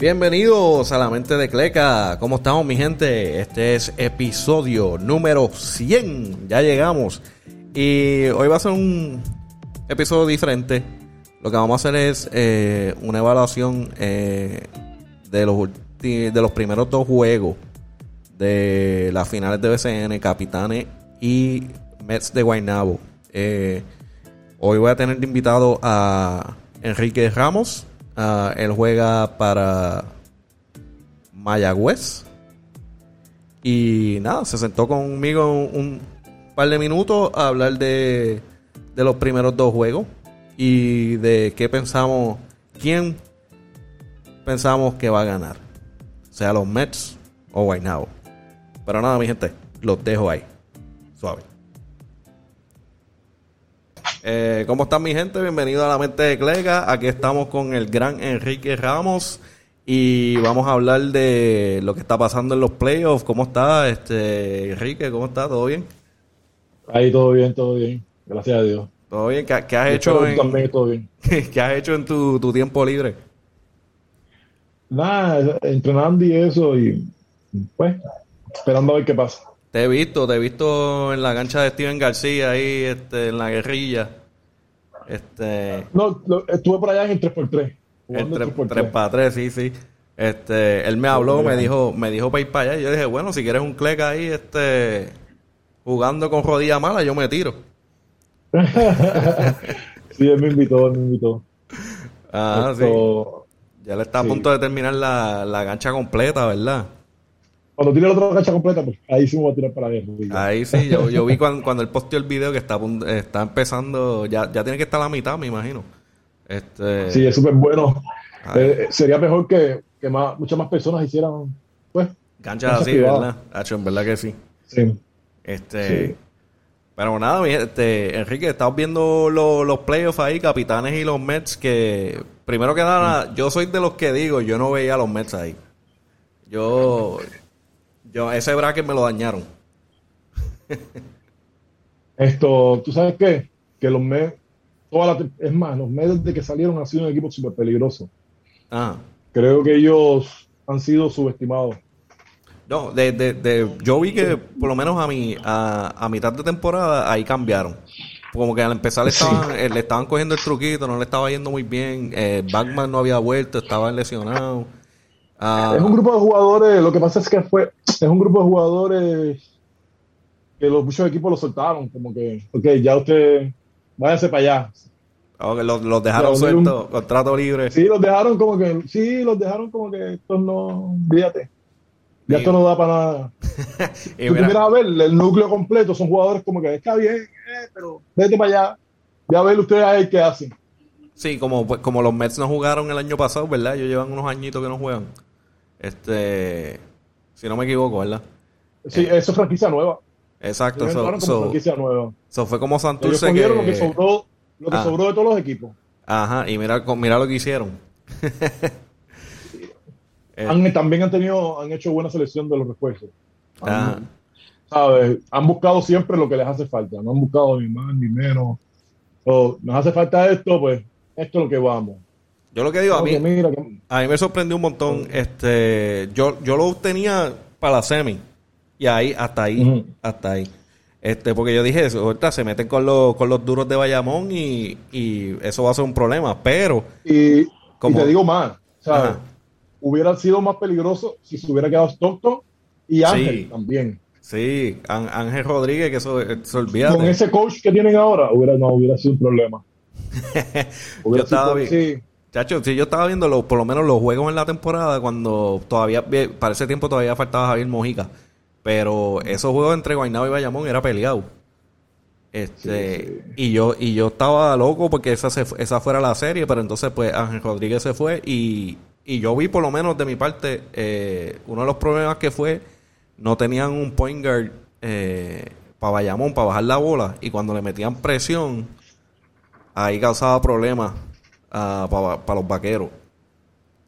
Bienvenidos a la mente de Cleca. ¿Cómo estamos, mi gente? Este es episodio número 100. Ya llegamos. Y hoy va a ser un episodio diferente. Lo que vamos a hacer es eh, una evaluación eh, de, los, de los primeros dos juegos de las finales de BCN, Capitanes y Mets de Guaynabo. Eh, hoy voy a tener invitado a Enrique Ramos Ah, él juega para Mayagüez. Y nada, se sentó conmigo un, par de minutos a hablar de, de los primeros dos juegos y de qué pensamos, quién pensamos que va a ganar. Sea los Mets o Guaynabo. Pero nada, mi gente, los dejo ahí. Suave. Eh, ¿Cómo están mi gente? Bienvenido a la mente de Clega. Aquí estamos con el gran Enrique Ramos y vamos a hablar de lo que está pasando en los playoffs. ¿Cómo está este Enrique? ¿Cómo está? ¿Todo bien? Ahí todo bien, todo bien. Gracias a Dios. ¿Todo bien? ¿Qué, has hecho en, ¿Qué has hecho en tu, tiempo libre? Nada, entrenando y eso y pues esperando a ver qué pasa. Te he visto, te he visto en la cancha de Steven García ahí, este, en la guerrilla. Este... No, estuve por allá en el 3x3. El 3 x 3, sí, sí. Este, él me habló, me dijo, me dijo para ir para allá. Y yo dije, bueno, si quieres un click ahí, este, jugando con rodilla mala, yo me tiro. sí, él me invitó, él me invitó. Ah, sí. Ya le está a punto de terminar la, la cancha completa, ¿verdad? Cuando tiene la otra cancha completa, pues ahí sí me voy a tirar para allá. Ahí sí, yo, yo vi cuando, cuando él posteó el video que está, está empezando, ya, ya tiene que estar a la mitad, me imagino. Este... Sí, es súper bueno. Eh, sería mejor que, que más, muchas más personas hicieran, pues. Canchas así, ¿verdad? Hacho, en verdad que sí. Sí. Este. Pero nada, este, Enrique, estamos viendo los playoffs ahí, Capitanes y los Mets, que primero que nada, yo soy de los que digo, yo no veía a los Mets ahí. Yo, yo, ese bracket me lo dañaron. Esto, ¿tú sabes qué? Que los Mets, toda la, es más, los Mets desde que salieron han sido un equipo súper peligroso. Ah. Creo que ellos han sido subestimados. No, de, de, yo vi que por lo menos a, mi, a, mitad de temporada ahí cambiaron. Como que al empezar le estaban, eh, le estaban cogiendo el truquito, no le estaba yendo muy bien. Eh, Batman no había vuelto, estaba lesionado. Ah. es un grupo de jugadores, lo que pasa es que fue, es un grupo de jugadores que los muchos equipos lo soltaron, como que, ok, ya usted, váyase para allá. los, dejaron sueltos, contrato libre. Sí, los dejaron como que, sí, los dejaron como que esto no, fíjate, ya esto no da para nada. y Tú mira, a ver, el núcleo completo son jugadores como que está bien, eh, pero vete para allá, ya ver ustedes ahí qué hacen. Sí, como, pues, como los Mets no jugaron el año pasado, ¿verdad? Ellos llevan unos añitos que no juegan. Este, si no me equivoco, ¿verdad? Sí, eso es franquicia nueva. Exacto, eso nueva. Eso fue como Santurce que... lo que sobró, lo que ah. sobró de todos los equipos. Ajá, y mira, mira lo que hicieron. han, también han tenido, han hecho buena selección de los refuerzos. ¿sabes? han buscado siempre lo que les hace falta, no han buscado ni más ni menos. nos hace falta esto, pues esto es lo que vamos. Yo lo que digo, a mí, a mí me sorprendió un montón. Este, yo, yo lo tenía para la semi. Y ahí, hasta ahí, hasta ahí. Este, porque yo dije, eso, ahorita se meten con los, con los duros de Bayamón y, y eso va a ser un problema. Pero. Y, como, te digo más, ¿sabes? Hubiera sido más peligroso si se hubiera quedado Stockton y Ángel también. Sí, Ángel Rodríguez, que eso se olvida. Con ese coach que tienen ahora, hubiera, no hubiera sido un problema. yo estaba bien. Sí. Chacho, si yo estaba viendo los, por lo menos los juegos en la temporada cuando todavía, para ese tiempo todavía faltaba Javier Mojica. Pero esos juegos entre Guaynabo y Bayamón era peleado. Este, y yo, y yo estaba loco porque esa esa fuera la serie, pero entonces pues Ángel Rodríguez se fue y, y yo vi por lo menos de mi parte, eh, uno de los problemas que fue, no tenían un point guard eh, para Bayamón, para bajar la bola, y cuando le metían presión, ahí causaba problemas para los vaqueros.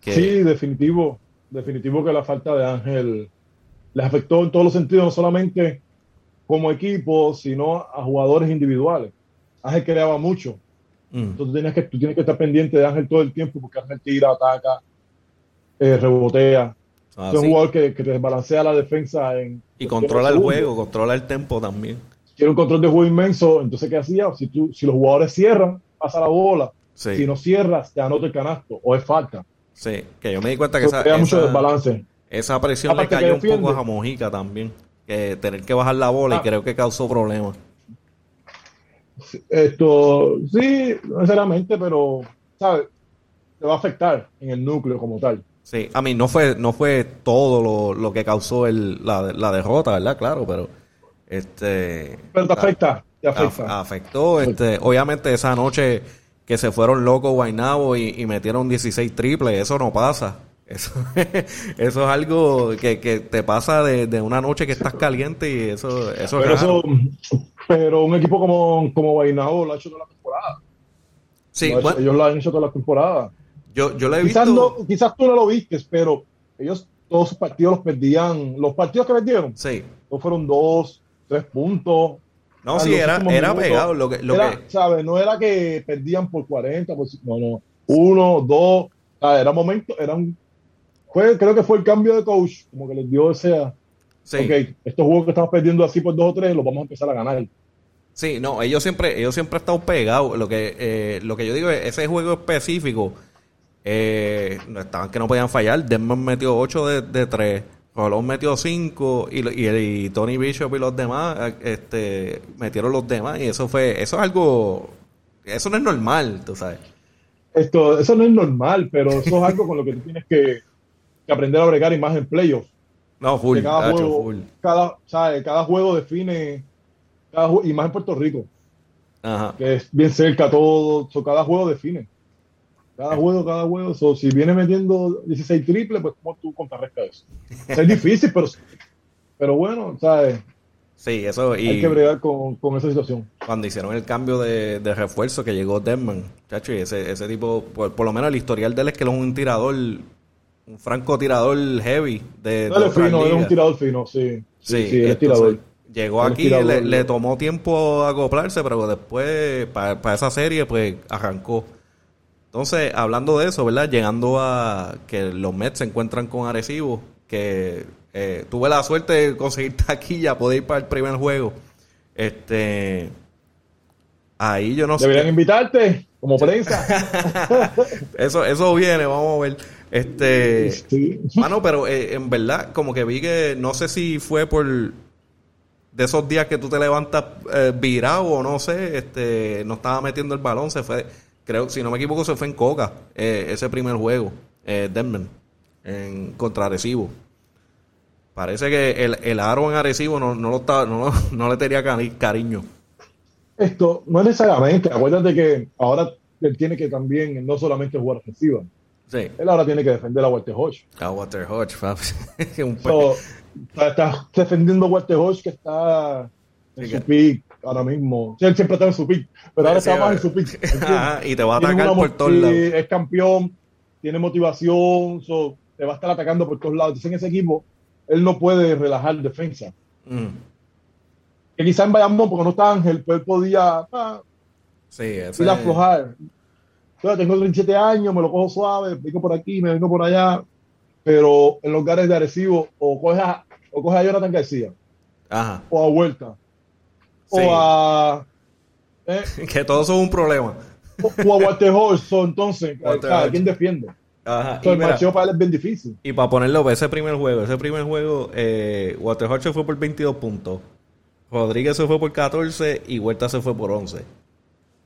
Sí, definitivo. Definitivo que la falta de Ángel les afectó en todos los sentidos, no solamente como equipo, sino a jugadores individuales. Ángel creaba mucho. Mm. Entonces tienes que, tú tienes que estar pendiente de Ángel todo el tiempo porque Ángel tira, ataca. eh, rebotea. Ah, es un jugador que, que desbalancea la defensa en, y controla el juego, controla el tempo también. Tiene un control de juego inmenso, entonces ¿qué hacía? Si, tú, si los jugadores cierran, pasa la bola. Si no cierras, te anota el canasto o es falta. Sí, que yo me di cuenta que esa, mucho desbalance. esa presión le cayó un poco a Mojica también. Que tener que bajar la bola y ah. creo que causó problemas. Esto, sí, no necesariamente, pero, ¿sabes? Te va a afectar en el núcleo como tal. Sí, a mí no fue, no fue todo lo, que causó el, la, la, derrota, ¿verdad? Claro, pero este. Pero te afecta, te afecta. afectó, este, obviamente esa noche que se fueron locos Guaynabo y, y metieron 16 triples, eso no pasa. Eso, eso es algo que, que te pasa de, de, una noche que estás caliente y eso, eso pero, es eso, pero un equipo como, como Guaynabo lo ha hecho toda la temporada. Sí, ellos lo han hecho toda la temporada. Yo, yo he quizás visto... No, quizás tú no lo viste, pero ellos todos sus partidos los perdían. Los partidos que perdieron, sí. no fueron dos, tres puntos. No, sí, era, era pegado. Lo que, lo era, que... ¿sabes? No era que perdían por 40, por, no, no. Uno, dos. Era momento, era un, fue, creo que fue el cambio de coach, como que les dio ese. Sí. Ok, estos juegos que estamos perdiendo así por dos o tres, los vamos a empezar a ganar. Sí, no, ellos siempre, ellos siempre han estado pegados. Lo que, eh, lo que yo digo es ese juego específico eh, estaban que no podían fallar. Denman metió 8 de, de 3. Colón metió 5 y, y, Tony Bishop y los demás este, metieron los demás. Y eso fue, eso es algo, eso no es normal, tú sabes. Esto, eso no es normal, pero eso es algo con lo que tú tienes que, aprender a bregar y más en playoffs. No, full, cada, juego, Cada, cada juego define, cada, y más en Puerto Rico, Ajá. que es bien cerca todo, cada juego define. Cada juego, cada juego. si viene metiendo 16 triples, pues ¿cómo tú contrarrestas eso? es difícil, pero, pero bueno, ¿sabes? Sí, eso. Y Hay que bregar con, esa situación. Cuando hicieron el cambio de, refuerzo que llegó Denman, chacho, y ese, ese tipo, por, lo menos el historial de él es que él es un tirador, un franco tirador heavy. De, fino, es un tirador fino, sí. Sí, sí, es tirador. Llegó aquí, le, tomó tiempo acoplarse, pero después, para esa serie, pues arrancó. Entonces, hablando de eso, ¿verdad? Llegando a que los Mets se encuentran con Arecibo, que eh, tuve la suerte de conseguir taquilla, poder ir para el primer juego. Este, ahí yo no sé. Deberían invitarte como prensa. eso, eso viene, vamos a ver. Este, sí. mano, pero eh, en verdad, como que vi que no sé si fue por de esos días que tú te levantas eh, virado o no sé, este, no estaba metiendo el balón, se fue creo, si no me equivoco, se fue en Coca, eh, ese primer juego, eh, en contra Arecibo. Parece que el, el aro en Arecibo no, no, lo estaba, no, no le tenía cariño. Esto no es necesariamente, acuérdate que ahora él tiene que también no solamente jugar ofensiva. Sí. Él ahora tiene que defender a Walter Hodge. A Walter Hodge, Un está, defendiendo a Walter Hodge que está en su pick ahora mismo. él siempre está en su pick, pero ahora está más en su pick. y te va a atacar por todos lados. Es campeón, tiene motivación, te va a estar atacando por todos lados. Entonces en ese equipo, él no puede relajar defensa. Mm. Que quizá en Bayamón, porque no está Ángel, pues él podía ah, sí, ese... ir a aflojar. Yo tengo 37 años, me lo cojo suave, vengo por aquí, me vengo por allá. Pero en los lugares de Arecibo, o coge a, o coge a Jonathan García, Ajá. o a Vuelta, o a. Eh, que todos son un problema. O, a Walter entonces, ¿a ¿quién defiende? Ajá. el macheo para él es bien difícil. Y para ponerlo, ese primer juego, ese primer juego, eh, Walter se fue por 22 puntos. Rodríguez se fue por 14 y Huerta se fue por 11.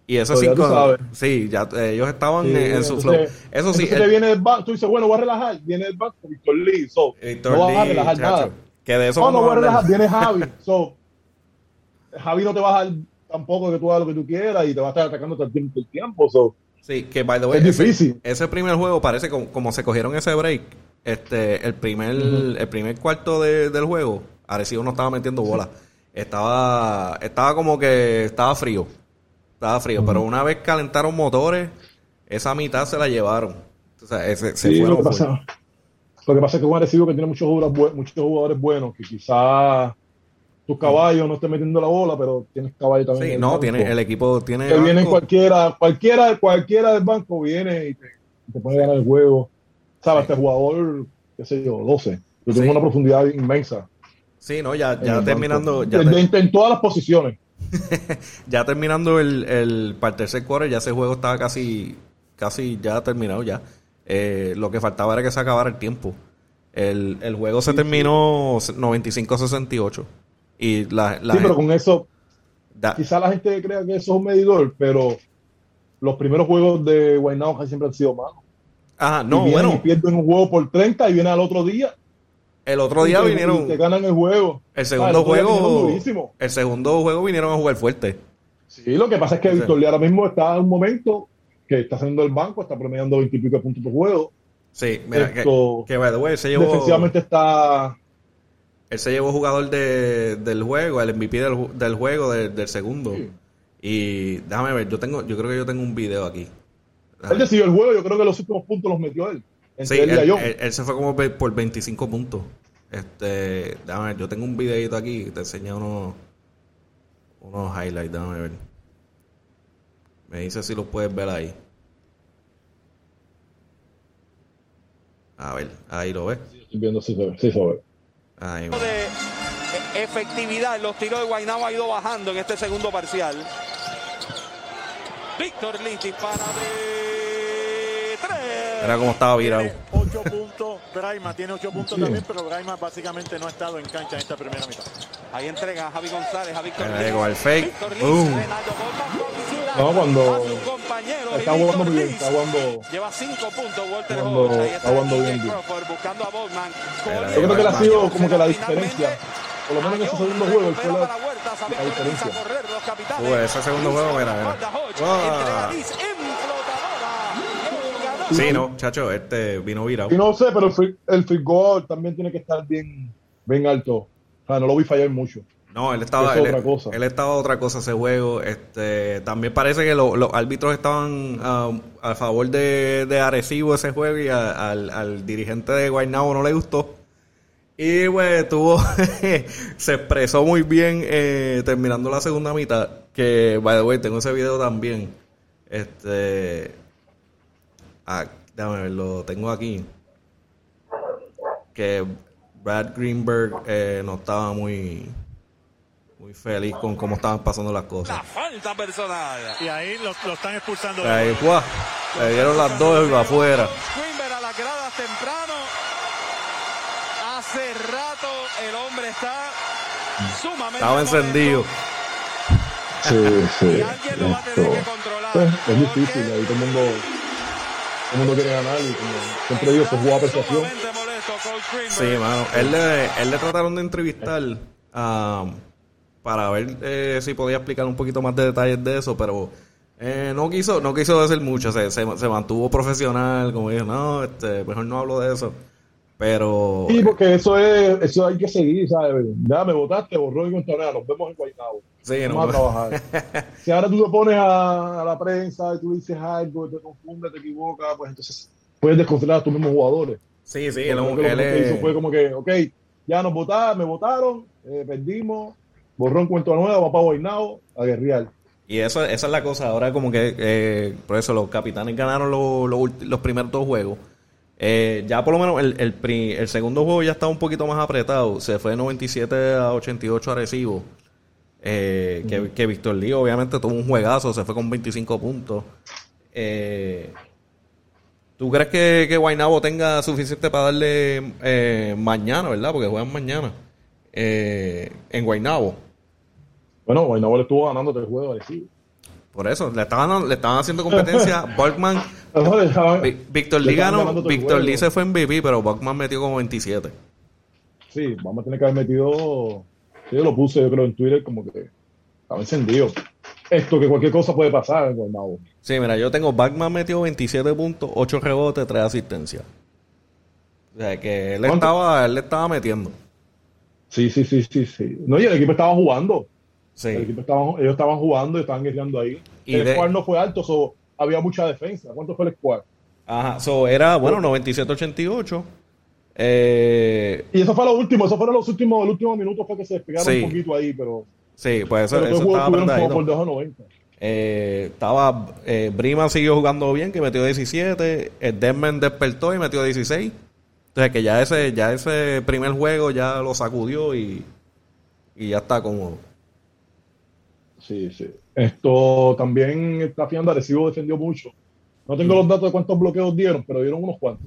Y esos cinco. Sí, ya eh, ellos estaban en, su flow. Eso sí. El, viene del banco, tú dices, bueno, voy a relajar. Viene del banco Víctor Lee. So, no vas a relajar nada. Que de eso no, no voy a relajar. Viene Javi. So, Javi no te va a dejar tampoco que tú hagas lo que tú quieras y te va a estar atacando todo el tiempo. El tiempo sí, que by the way, es difícil. Ese primer juego parece como, como se cogieron ese break. Este, el primer, el primer cuarto del juego, Arecibo no estaba metiendo bola. Estaba, estaba como que estaba frío. Estaba frío. Pero una vez calentaron motores, esa mitad se la llevaron. O sea, ese, se lo, que pasa, lo que pasa es que un Arecibo que tiene muchos jugadores, muchos jugadores buenos, que quizás tus caballos no estén metiendo la bola, pero tienes caballo también. Sí, no, tiene, el equipo tiene. Que viene cualquiera, cualquiera, cualquiera del banco viene y te, te puede ganar el juego. ¿Sabes? Este jugador, qué sé yo, 12. Yo tengo una profundidad inmensa. Sí, no, ya, ya terminando. Ya en, todas las posiciones. ya terminando el, el, para el tercer quarter, ya ese juego estaba casi, casi ya terminado ya. Eh, lo que faltaba era que se acabara el tiempo. El, el juego se terminó 95-68. Y la, sí, pero con eso, quizá la gente crea que eso es un medidor, pero los primeros juegos de Guaynabo siempre han sido malos. Ajá, no, bueno. Y pierden un juego por 30 y viene al otro día. El otro día vinieron. Y te ganan el juego. El segundo juego. El segundo juego vinieron a jugar fuerte. Sí, lo que pasa es que Víctor ahora mismo está en un momento que está haciendo el banco, está promediando 20 y pico puntos por juego. Sí, mira, que, que se llevó. Defensivamente está. Él se llevó jugador de, del juego, el MVP del, del juego del segundo. Y déjame ver, yo tengo, yo creo que yo tengo un video aquí. él decidió el juego, yo creo que los últimos puntos los metió él. Sí, él, se fue como por 25 puntos. Este, déjame ver, yo tengo un videito aquí, te enseño unos, unos highlights, déjame ver. Me dice si lo puedes ver ahí. A ver, ahí lo ves. estoy viendo si se ve. Sí, se ve. Ahí de efectividad los tiros de Guaynabo ha ido bajando en este segundo parcial. Víctor Litti para de tres. Era como estaba virado. 8 puntos, Braima tiene 8 puntos también, pero Braima básicamente no ha estado en cancha en esta primera mitad. Ahí entrega a Javi González, a Víctor el fake. Boom. No, cuando está jugando muy bien, está jugando. Lleva 5 puntos Walter Hodge. Está jugando bien. Buscando a Bowman. Yo creo que él ha sido como que la diferencia. Por lo menos en ese segundo juego, él fue la, la diferencia. Uy, ese segundo juego, mira, mira. Sí, no, chacho, este vino virado. Y no sé, pero el free, el free goal también tiene que estar bien, bien alto. O sea, no lo vi fallar mucho. No, él estaba, él, otra cosa. él, estaba otra cosa ese juego. Este, también parece que los árbitros estaban um, a favor de, de Arecibo ese juego y al, al, dirigente de Guaynabo no le gustó. Y pues tuvo, se expresó muy bien eh, terminando la segunda mitad. Que, by the way, tengo ese video también. Este, ah, déjame verlo, tengo aquí. Que Brad Greenberg eh, no estaba muy muy feliz con cómo estaban pasando las cosas. La falta personal. Y ahí lo, lo están expulsando. Ahí, ¡guau! Le dieron las dos y afuera. Quimber a las gradas temprano. Hace rato el hombre está sumamente. Estaba encendido. Sí, sí. Y alguien lo va a tener que controlar. Pues, es difícil, ahí todo el mundo, todo el mundo quiere ganar y como siempre digo, se juega a persuasión. Sí, mano. Él le, él le trataron de entrevistar a para ver eh, si podía explicar un poquito más de detalles de eso, pero eh, no quiso no quiso decir mucho, se, se, mantuvo profesional, como dijo, no, este, mejor no hablo de eso. Pero. Sí, porque eso es, eso hay que seguir, ¿sabes? Ya me votaste, borró y contra nos vemos en Guaynabo. Sí, Vamos a trabajar. si ahora tú te pones a, la prensa y tú dices algo, te confundes, te equivocas, pues entonces puedes descontrolar a tus mismos jugadores. Sí, sí, él, lo que hizo fue como que, ok, ya nos votaron, me votaron, eh, perdimos, borrón cuento nuevo, va para Guaynabo a guerrear. Y eso, esa es la cosa. Ahora, como que eh, por eso los capitanes ganaron los primeros dos juegos. Eh, ya por lo menos el, el, segundo juego ya está un poquito más apretado. Se fue de 97 a 88 a Eh, que, que Víctor Lee obviamente tuvo un juegazo, se fue con 25 puntos. Eh, ¿Tú crees que, que Guaynabo tenga suficiente para darle eh, mañana, verdad? Porque juegan mañana. en Guaynabo. Bueno, Guaynabo le estuvo ganando tres juegos sí. Por eso, le estaban, le estaban haciendo competencia. Borgman, Víctor Lee ganó, Víctor Lee se fue en MVP, pero Borgman metió como 27. Sí, vamos a tener que haber metido. yo lo puse, yo creo, en Twitter, como que estaba encendido. Esto, que cualquier cosa puede pasar en Guaynabo. Sí, mira, yo tengo Batman metió 27 puntos, 8 rebotes, 3 asistencias. O sea, que él estaba, él le estaba metiendo. Sí, sí, sí, sí, sí. No, y el equipo estaba jugando. Sí. ellos estaban jugando y estaban guerreando ahí. Y el squad no fue alto, so, había mucha defensa. ¿Cuánto fue el squad? Ajá, so era, bueno, 97-88. Eh... Y eso fue lo último, eso fueron los últimos, el último minuto fue que se despegaron un poquito ahí, pero. Sí, pues eso, eso estaba por 90. Eh, estaba eh, Brima siguió jugando bien, que metió 17. El Desmond despertó y metió 16. Entonces que ya ese, ya ese primer juego ya lo sacudió y, y ya está cómodo. Sí, sí. Esto también está fiando Arecibo defendió mucho. No tengo los datos de cuántos bloqueos dieron, pero dieron unos cuantos.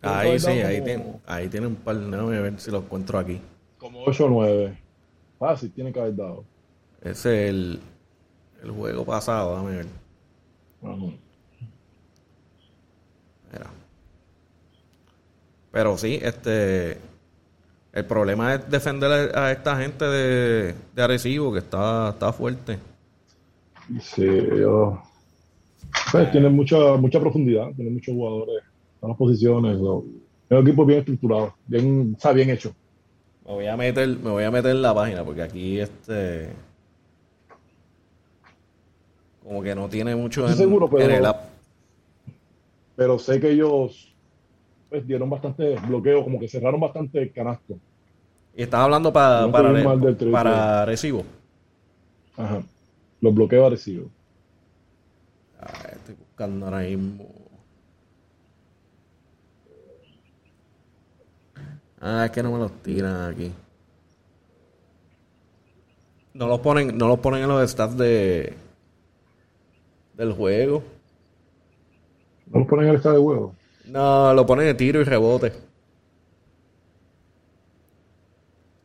Ahí sí, ahí, tiene, ahí tiene un par. Déjame ver si lo encuentro aquí. Como 8 o 9. Fácil, tiene que haber dado. Ese es el, el juego pasado, déjame ver. Pero sí, este. El problema es defender a esta gente de, de Arecibo, que está, está fuerte. Sí, yo. Pues, tiene mucha, mucha profundidad, tiene muchos jugadores en las posiciones. Es un equipo bien estructurado, bien, está bien hecho. Me voy a meter, me voy a meter en la página porque aquí este como que no tiene mucho en, seguro, pero, el app. Pero sé que ellos pues, dieron bastante bloqueo, como que cerraron bastante el canasto. Y estás hablando para, para, recibo. Ajá. Los bloqueos a recibo. estoy buscando ahora mismo. Ah, es que no me los tiran aquí. No los ponen, no los ponen en los stats de del juego. ¿No los ponen en el estado de juego? No, lo ponen de tiro y rebote.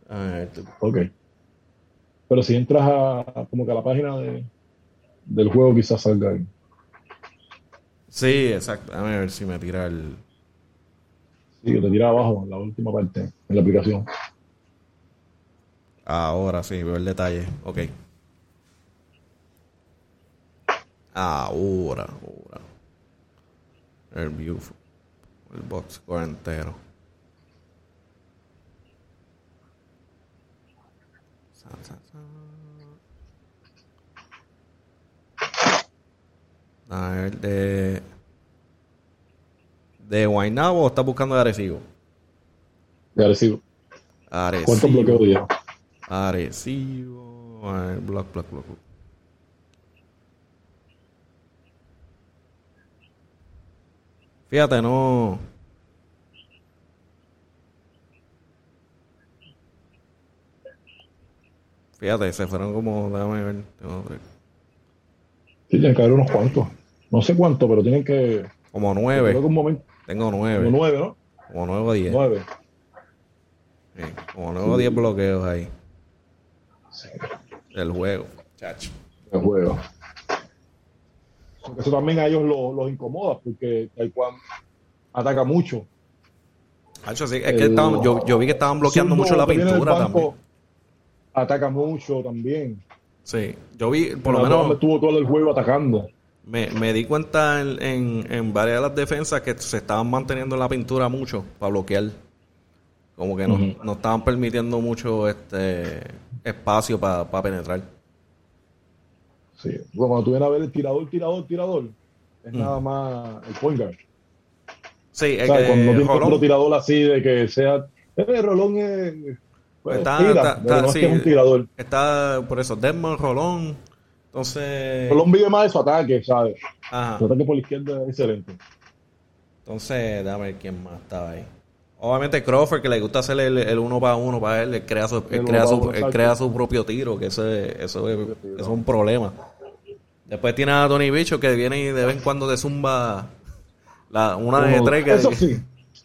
Ah, ok. Pero si entras a como que a la página de, del juego quizás salga ahí. Sí, exacto. A ver si me tira el... Sí, te tira abajo, en la última parte, en la aplicación. Ahora sí, veo el detalle. Ok. Ahora, ahora. El view, el box score entero. A ver, de. ¿De Guaynabo o estás buscando de Arecibo? De Arecibo. Arecibo. ¿Cuántos bloqueos dieron? Arecibo. Block, block, block. Fíjate, no. Fíjate, se fueron como. Déjame ver. Sí, tienen que haber unos cuantos. No sé cuántos, pero tienen que. Como nueve. Tengo nueve. Como nueve, ¿no? Como nueve o diez. Nueve. como nueve o diez bloqueos ahí. Sí. El juego, chacho. El juego. Porque eso también a ellos los, incomoda, porque Taekwondo ataca mucho. es que yo, vi que estaban bloqueando mucho la pintura también. Ataca mucho también. Sí, yo vi, por lo menos. Estuvo todo el juego atacando. Me, me di cuenta en, en, varias de las defensas que se estaban manteniendo en la pintura mucho para bloquear. Como que no, estaban permitiendo mucho este espacio para penetrar. Sí, cuando tú vienes a ver el tirador, tirador, tirador, es nada más el point guard. Sí, es que cuando no tienes otro tirador así de que sea. Eh, Rolón es. Pues, está, está, sí, es un tirador. Está por eso, Desmond, Rolón. Entonces. Vive más de su ataque, ¿sabes? Ajá. Su ataque por la izquierda es excelente. Entonces, déjame ver quién más estaba ahí. Obviamente Crawford, que le gusta hacer el, uno para uno para él, él crea su, él crea su, él crea su propio tiro, que eso es, eso es, es un problema. Después tiene a Tony Bicho que viene y de vez en cuando de zumba la, una de tres. Que, eso sí,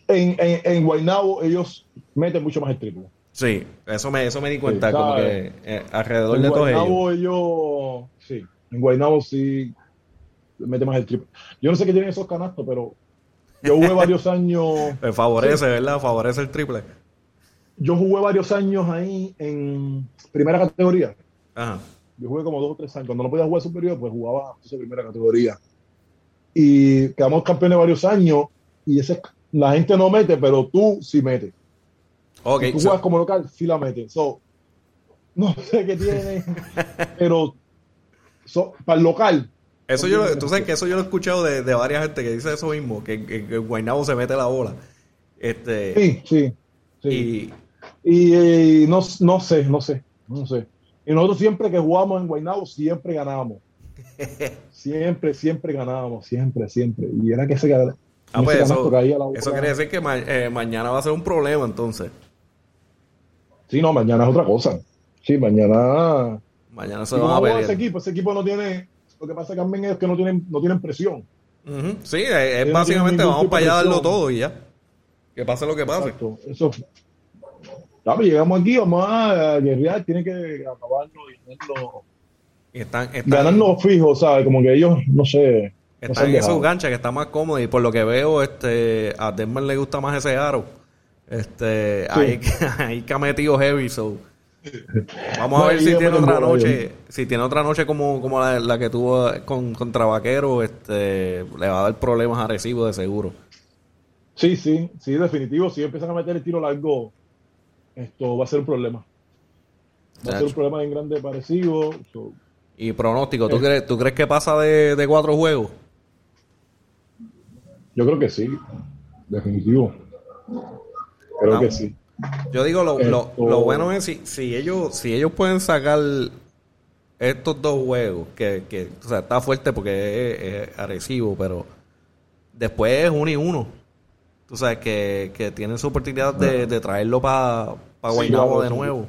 en, en, en Guaynabo ellos meten mucho más el triple. Sí, eso me, eso me di cuenta, como que eh, alrededor de todos ellos. ellos. Sí, en Guaynabo sí mete más el triple. Yo no sé qué tienen esos canastos, pero yo jugué varios años. Me favorece, ¿verdad? Favorece el triple. Yo jugué varios años ahí en primera categoría. Ajá. Yo jugué como dos o tres años. Cuando no podía jugar superior, pues jugaba en primera categoría. Y quedamos campeones varios años. Y ese, la gente no mete, pero tú sí metes. Okay, tú juegas como local, sí la metes. So, no sé qué tiene, pero para el local, eso yo, tú sabes que eso yo lo he escuchado de, de varias gente que dice eso mismo, que, que, Guaynabo se mete la bola. Este, sí, sí. sí. Y, no, no sé, no sé, no sé. Y nosotros siempre que jugamos en Guaynabo, siempre ganábamos. siempre, siempre ganábamos, siempre, siempre. Y era que se Ah, pues eso, eso quiere decir que eh, mañana va a ser un problema entonces. Sí, no, mañana es otra cosa. Sí, mañana. Mañana se va a ver. Ese equipo, ese equipo no tiene. Lo que pasa también es que no tienen, no tienen presión. Sí, es, básicamente vamos para allá a darlo todo y ya. Que pase lo que pase. Exacto. Eso. Ya, llegamos aquí, vamos a guerrear, tiene que acabarlo y tenerlo. Están, están, ganarnos fijos, ¿sabes? Como que ellos, no sé. Están en esos ganchas que está más cómodo y por lo que veo, este, a Denver le gusta más ese aro. Este, ahí, ahí que ha metido heavy, so. Vamos a ver si tiene otra noche, si tiene otra noche como, como la, que tuvo con, contra Vaquero, este, le va a dar problemas agresivos de seguro. Sí, sí, sí, definitivo. Si empiezan a meter el tiro largo, esto va a ser un problema. Va a ser un problema bien grande parecido. Y pronóstico, ¿tú, eh. crees, ¿tú crees que pasa de, de cuatro juegos? Yo creo que sí, definitivo. Creo que sí. Yo digo, lo, lo, bueno es si, si, ellos si ellos pueden sacar estos dos juegos, que, que o sea, está fuerte porque es, agresivo, pero después es uno y uno. Tú sabes que, que tienen su oportunidad de, de traerlo para pa Guaynabo de nuevo.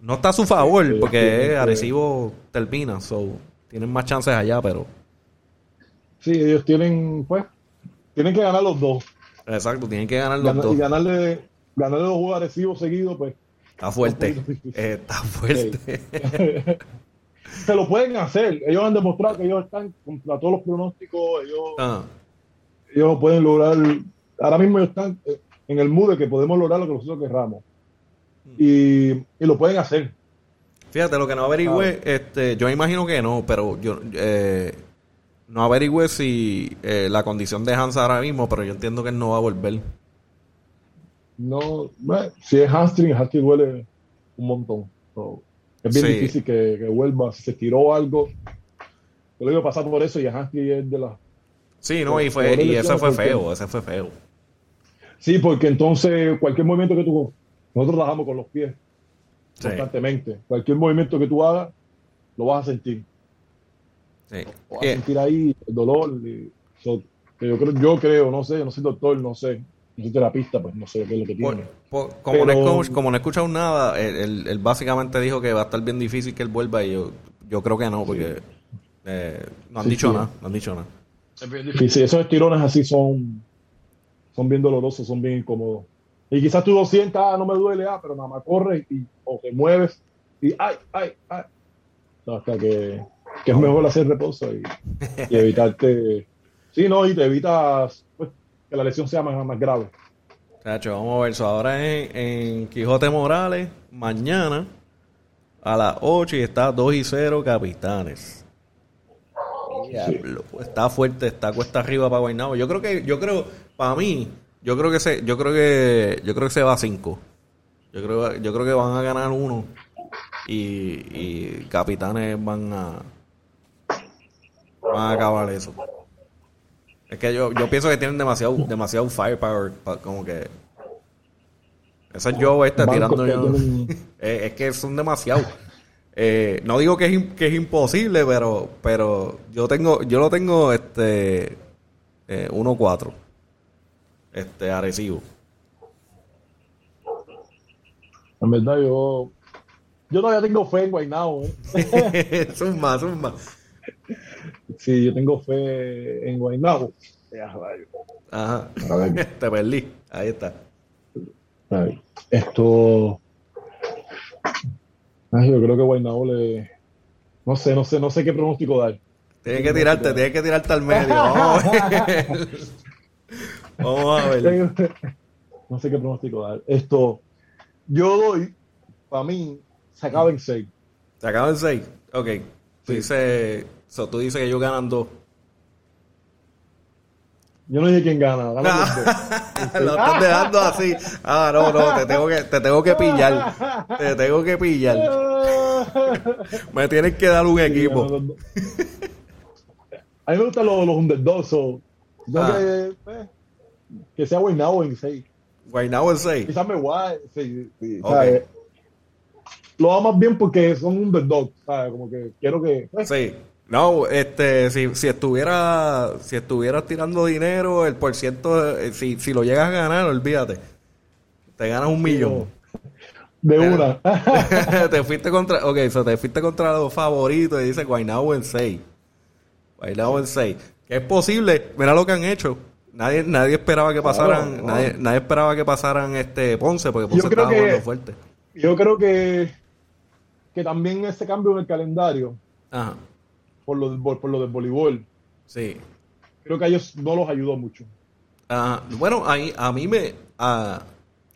No está a su favor porque es agresivo termina, so tienen más chances allá, pero... Sí, ellos tienen, pues, tienen que ganar los dos. Exacto, tienen que ganar los dos. Y ganarle, ganarle dos juegos agresivos seguidos, pues. Está fuerte. está fuerte. Se lo pueden hacer. Ellos han demostrado que ellos están contra todos los pronósticos. Ellos, ah. ellos pueden lograr. Ahora mismo ellos están en el mood de que podemos lograr lo que nosotros querramos. Mm. Y, y lo pueden hacer. Fíjate, lo que no averigüe, este, yo imagino que no, pero yo eh, no averigüe si eh, la condición de Hans ahora mismo, pero yo entiendo que él no va a volver. No, si es hamstring, hamstring duele un montón. es bien difícil que, vuelva. Si se tiró algo, yo iba a pasar por eso y el hamstring es de la. Sí, no, y, fue, y ese fue feo, ese fue feo. Sí, porque entonces cualquier movimiento que tú. Nosotros trabajamos con los pies constantemente. Cualquier movimiento que tú hagas, lo vas a sentir. Sí. A sentir ahí el dolor. yo, creo, yo creo, no sé, no soy doctor, no sé. No soy terapista, pues no sé qué es lo que tiene. como, no como, no he escuchado nada, él, básicamente dijo que va a estar bien difícil que él vuelva y yo, yo creo que no, porque eh, no han dicho nada, no han dicho nada. Sí, esos estirones así son, son bien dolorosos, son bien incómodos. Y quizás tú lo sientas, ah, no me duele, ah, pero nada más corre y, o te mueves y ay, ay, ay. hasta que, que, es mejor hacer reposo y, evitarte. sí, no, y te evitas pues, que la lesión sea más, más grave. Cacho, vamos a ver eso. Ahora en, en Quijote Morales, mañana a las 8 y está 2 y 0 Capitanes. Está fuerte, está cuesta arriba para Guaynabo. Yo creo que, yo creo, para mí, yo creo que se, yo creo que, yo creo que se va a 5. Yo creo, yo creo que van a ganar uno y, y capitanes van a van a acabar eso. Es que yo, yo pienso que tienen demasiado, demasiado firepower, como que ese yo está tirando yo. es, que son demasiado. Eh, no digo que es, que es imposible, pero pero yo tengo yo lo tengo este eh, 1-4 este, Arecibo? En verdad, yo, yo todavía tengo fe en Guaynabo. ¿eh? zumba, zumba. Sí, yo tengo fe en Guaynabo. Ajá. Te perdí. Ahí está. Esto. yo creo que Guaynabo le. No sé, no sé, no sé qué pronóstico dar. Tienes que tirarte, tienes que tirarte al medio. Vamos a ver. No sé qué pronóstico dar. Esto, yo doy, para mí, se acaba en 6. ¿Se acaba en 6? Ok. Tú, dices, tú dices que ellos ganan 2. Yo no dije quién gana. Lo estás dejando así. Ah, no, no, te tengo que, te tengo que pillar. Te tengo que pillar. Me tienes que dar un equipo. A mí me gustan los, los underdogs. So, ah. que, pues, que sea Guaynabo en 6. Guaynabo en 6. Quizás me guay. Sí, sí, okay. Lo hago más bien porque son underdogs, ¿sabes? Como que quiero que. Pues, sí. No, este, si, si estuviera, si estuvieras tirando dinero, el por ciento, eh, si, si lo llegas a ganar, olvídate. Te ganas un millón. De una. te fuiste contra, ok, so te fuiste contra los favoritos y dice Guaynabo en 6. Guaynabo en 6. Que es posible, mira lo que han hecho. Nadie, nadie esperaba que pasaran, Nadie, nadie, esperaba que pasaran este Ponce, porque Ponce estaba jugando fuerte. Yo creo que, que también ese cambio en el calendario, Ajá. Por, lo, por, lo del voleibol, sí. creo que a ellos no los ayudó mucho. bueno, ahí, a mí me...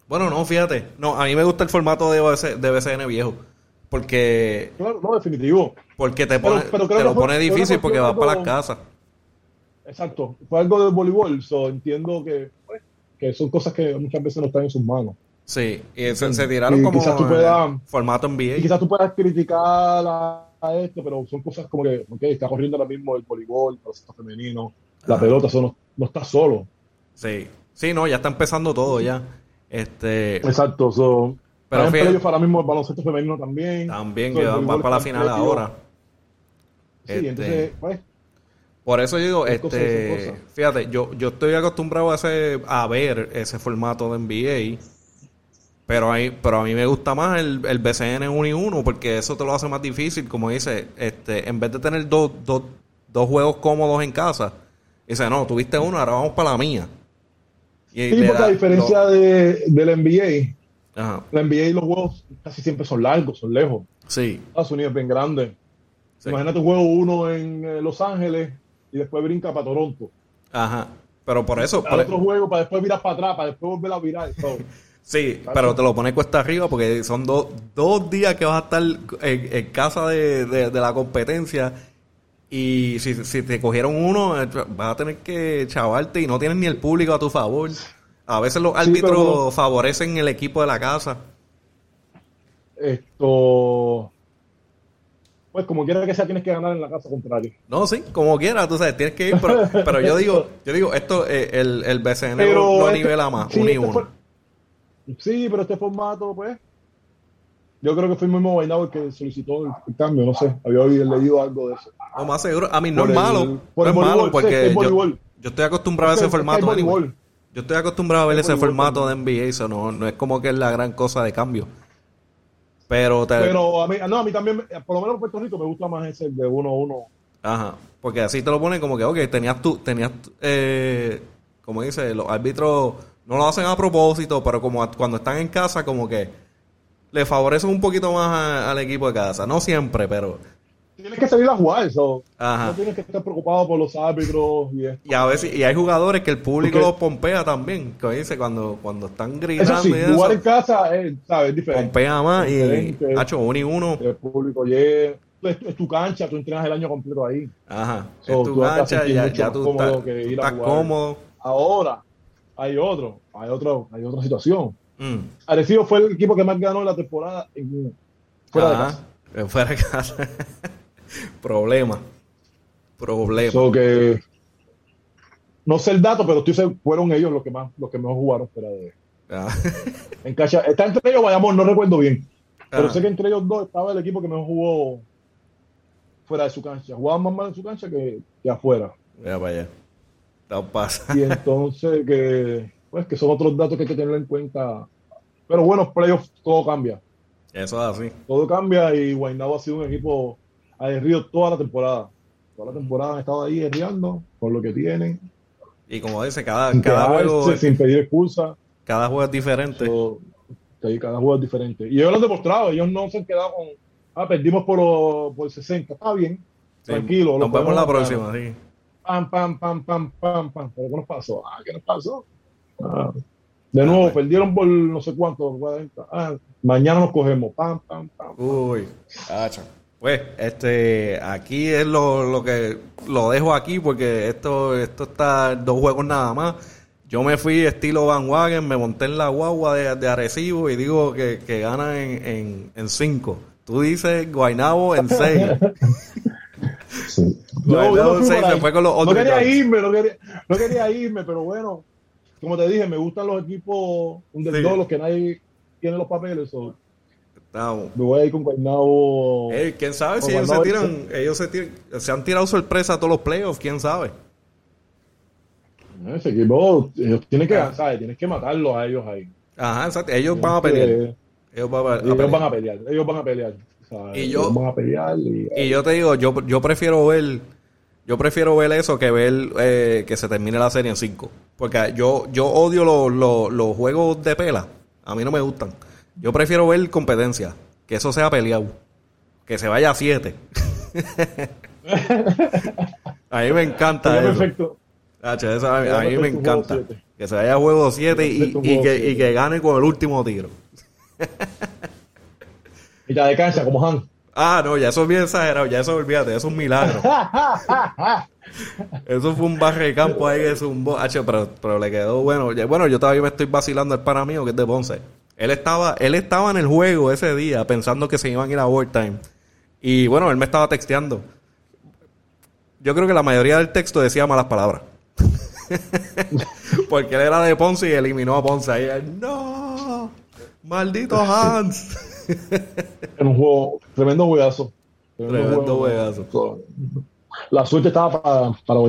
bueno, no, fíjate. No, a mí me gusta el formato de, de BCN viejo. Porque... Claro, no, definitivo. Porque te, pone, te lo pone difícil porque vas para las casas. Exacto, fue algo del voleibol, so, entiendo que, pues, que son cosas que muchas veces no están en sus manos. Sí, y se, tiraron como tú puedas, formato NBA. Y quizás tú puedas criticar a, esto, pero son cosas como que, ok, está corriendo ahora mismo el voleibol, el proceso femenino, la pelota, eso no, no, está solo. Sí, sí, no, ya está empezando todo ya. Este... Exacto, so, pero fíjate, ahora mismo el baloncesto femenino también. También, que va, para la final ahora. Sí, este... entonces, pues, por eso yo digo, este, fíjate, yo, yo estoy acostumbrado a, ese, a ver ese formato de NBA, pero, ahí, pero a mí me gusta más el, el BCN 1 y 1, porque eso te lo hace más difícil, como dice, este, en vez de tener dos, dos, dos juegos cómodos en casa, dice, no, tuviste uno, ahora vamos para la mía. Y sí, porque a diferencia de, del NBA, la NBA y los juegos casi siempre son largos, son lejos. Sí. Estados Unidos es bien grande. Imagínate un juego uno en eh, Los Ángeles y después brinca para Toronto. Ajá. Pero por eso. Para otro juego, para después virar para atrás, para después volver a virar. sí, pero te lo pones cuesta arriba porque son dos días que vas a estar en, casa de, la competencia. Y si, si, te cogieron uno, vas a tener que chavarte y no tienes ni el público a tu favor. A veces los árbitros favorecen el equipo de la casa. Esto pues como quiera que sea tienes que ganar en la casa contraria. No, sí, como quiera, tú sabes, tienes que ir, pero, yo digo, yo digo, esto, eh, el, el BCN lo, este, nivela más, sí, un y este uno. Sí, pero este formato, pues, yo creo que fue el mismo el que solicitó el, cambio, no sé, había leído algo de eso. No, más seguro, a mí no es malo, no es malo, porque yo, yo, estoy acostumbrado a ese formato. Yo estoy acostumbrado a ver ese formato de NBA, eso no, no es como que es la gran cosa de cambio. Pero, Pero a mí, no, a mí también, por lo menos en Puerto Rico me gusta más ese de 1-1. Ajá, porque así te lo ponen como que, ok, tenías tú, tenías, eh, como dice, los árbitros no lo hacen a propósito, pero como cuando están en casa, como que le favorecen un poquito más al equipo de casa. No siempre, pero tienes que salir a jugar eso. No tienes que estar preocupado por los árbitros y esto. Y a veces, y hay jugadores que el público los pompea también, que dice cuando, cuando están gritando. Eso sí, jugar en casa es, ¿sabes? diferente. Pompea más y, hecho uno y uno. El público llega. Es, tu cancha, tú entrenas el año completo ahí. Ajá. es tu cancha, ya, ya tú estás, tú estás cómodo. Ahora, hay otro, hay otro, hay otra situación. Mm. Arecibo fue el equipo que más ganó la temporada en, fuera de casa. Fuera de casa. Problema. Problema. que, no sé el dato, pero estoy seguro, fueron ellos los que más, los que mejor jugaron fuera de. Ah. En cancha. Está entre ellos vayamos no recuerdo bien. Pero ah. sé que entre ellos dos estaba el equipo que mejor jugó fuera de su cancha. Jugaban más mal en su cancha que, que afuera. Ya vaya. Y entonces que pues que son otros datos que hay que tener en cuenta. Pero bueno, playoffs todo cambia. Eso es así. Todo cambia y Guaynabo ha sido un equipo río toda la temporada. Toda la temporada han estado ahí herriando por lo que tienen. Y como dice, cada, cada juego. Sin pedir expulsa. Cada juego es diferente. cada juego es diferente. Y ellos lo han demostrado. Ellos no se han quedado con. Ah, perdimos por, por 60. Está bien. tranquilo. Nos vemos la próxima, sí. Pam, pam, pam, pam, pam, pam. ¿Pero qué nos pasó? Ah, ¿qué nos pasó? Ah. De nuevo, ah, perdieron por no sé cuánto. Ah, mañana nos cogemos. Pam, pam, pam. Uy, hacha. Pues, este, aquí es lo, lo que lo dejo aquí porque esto, esto está dos juegos nada más. Yo me fui estilo Van Wagen, me monté en la guagua de, de Arecibo y digo que, que gana en, en, en cinco. Tú dices Guainabo en seis. Sí. Guaynabo en seis se fue con los otros. No quería irme, no quería, no quería irme, pero bueno, como te dije, me gustan los equipos un sí. los que nadie tiene los papeles. Me voy a ir con Guaynabo. ¿Quién sabe si ellos se tiran, ellos se, tiran, se han tirado sorpresa a todos los playoffs? ¿Quién sabe? Ese equipo, ellos tienen que, ah. ¿sabes? Tienes que matarlos a ellos ahí. Ajá, exacto. Ellos van a pelear. Ellos, van a, ellos van a pelear. Ellos van a pelear. Y yo, van a pelear y, yo te digo, yo, yo prefiero ver yo prefiero ver eso que ver eh, que se termine la serie en 5. Porque yo, yo odio los juegos de pela. A mí no me gustan. Yo prefiero ver competencia. Que eso sea peleado. Que se vaya a 7. a mí me encanta eso. Perfecto. a, mí, me encanta. Que se vaya a juego 7 y, que, y que gane con el último tiro. y de cancha, como Han. Ah, no, ya eso es bien exagerado, ya eso olvídate, eso es un milagro. eso fue un barre de campo ahí que es un H, pero, pero le quedó bueno. bueno, yo todavía me estoy vacilando el para mío que es de Ponce. Él estaba, él estaba en el juego ese día pensando que se iban a ir a overtime. Y bueno, él me estaba texteando. Yo creo que la mayoría del texto decía malas palabras. Porque él era de Ponce y eliminó a Ponce. Ahí, no, maldito Hans. En un juego, tremendo juegazo. Tremendo, juegazo. La suerte estaba para, para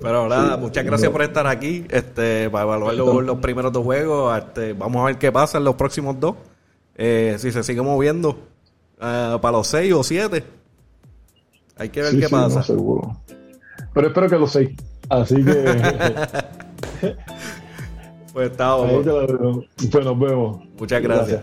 Pero nada, muchas gracias por estar aquí, este, para evaluar los, primeros dos juegos. Este, vamos a ver qué pasa en los próximos dos. Eh, si se sigue moviendo eh, para los seis o siete. Hay que ver qué pasa. seguro. Pero espero que los seis. Así que. Pues estamos. Pues nos vemos. Muchas gracias.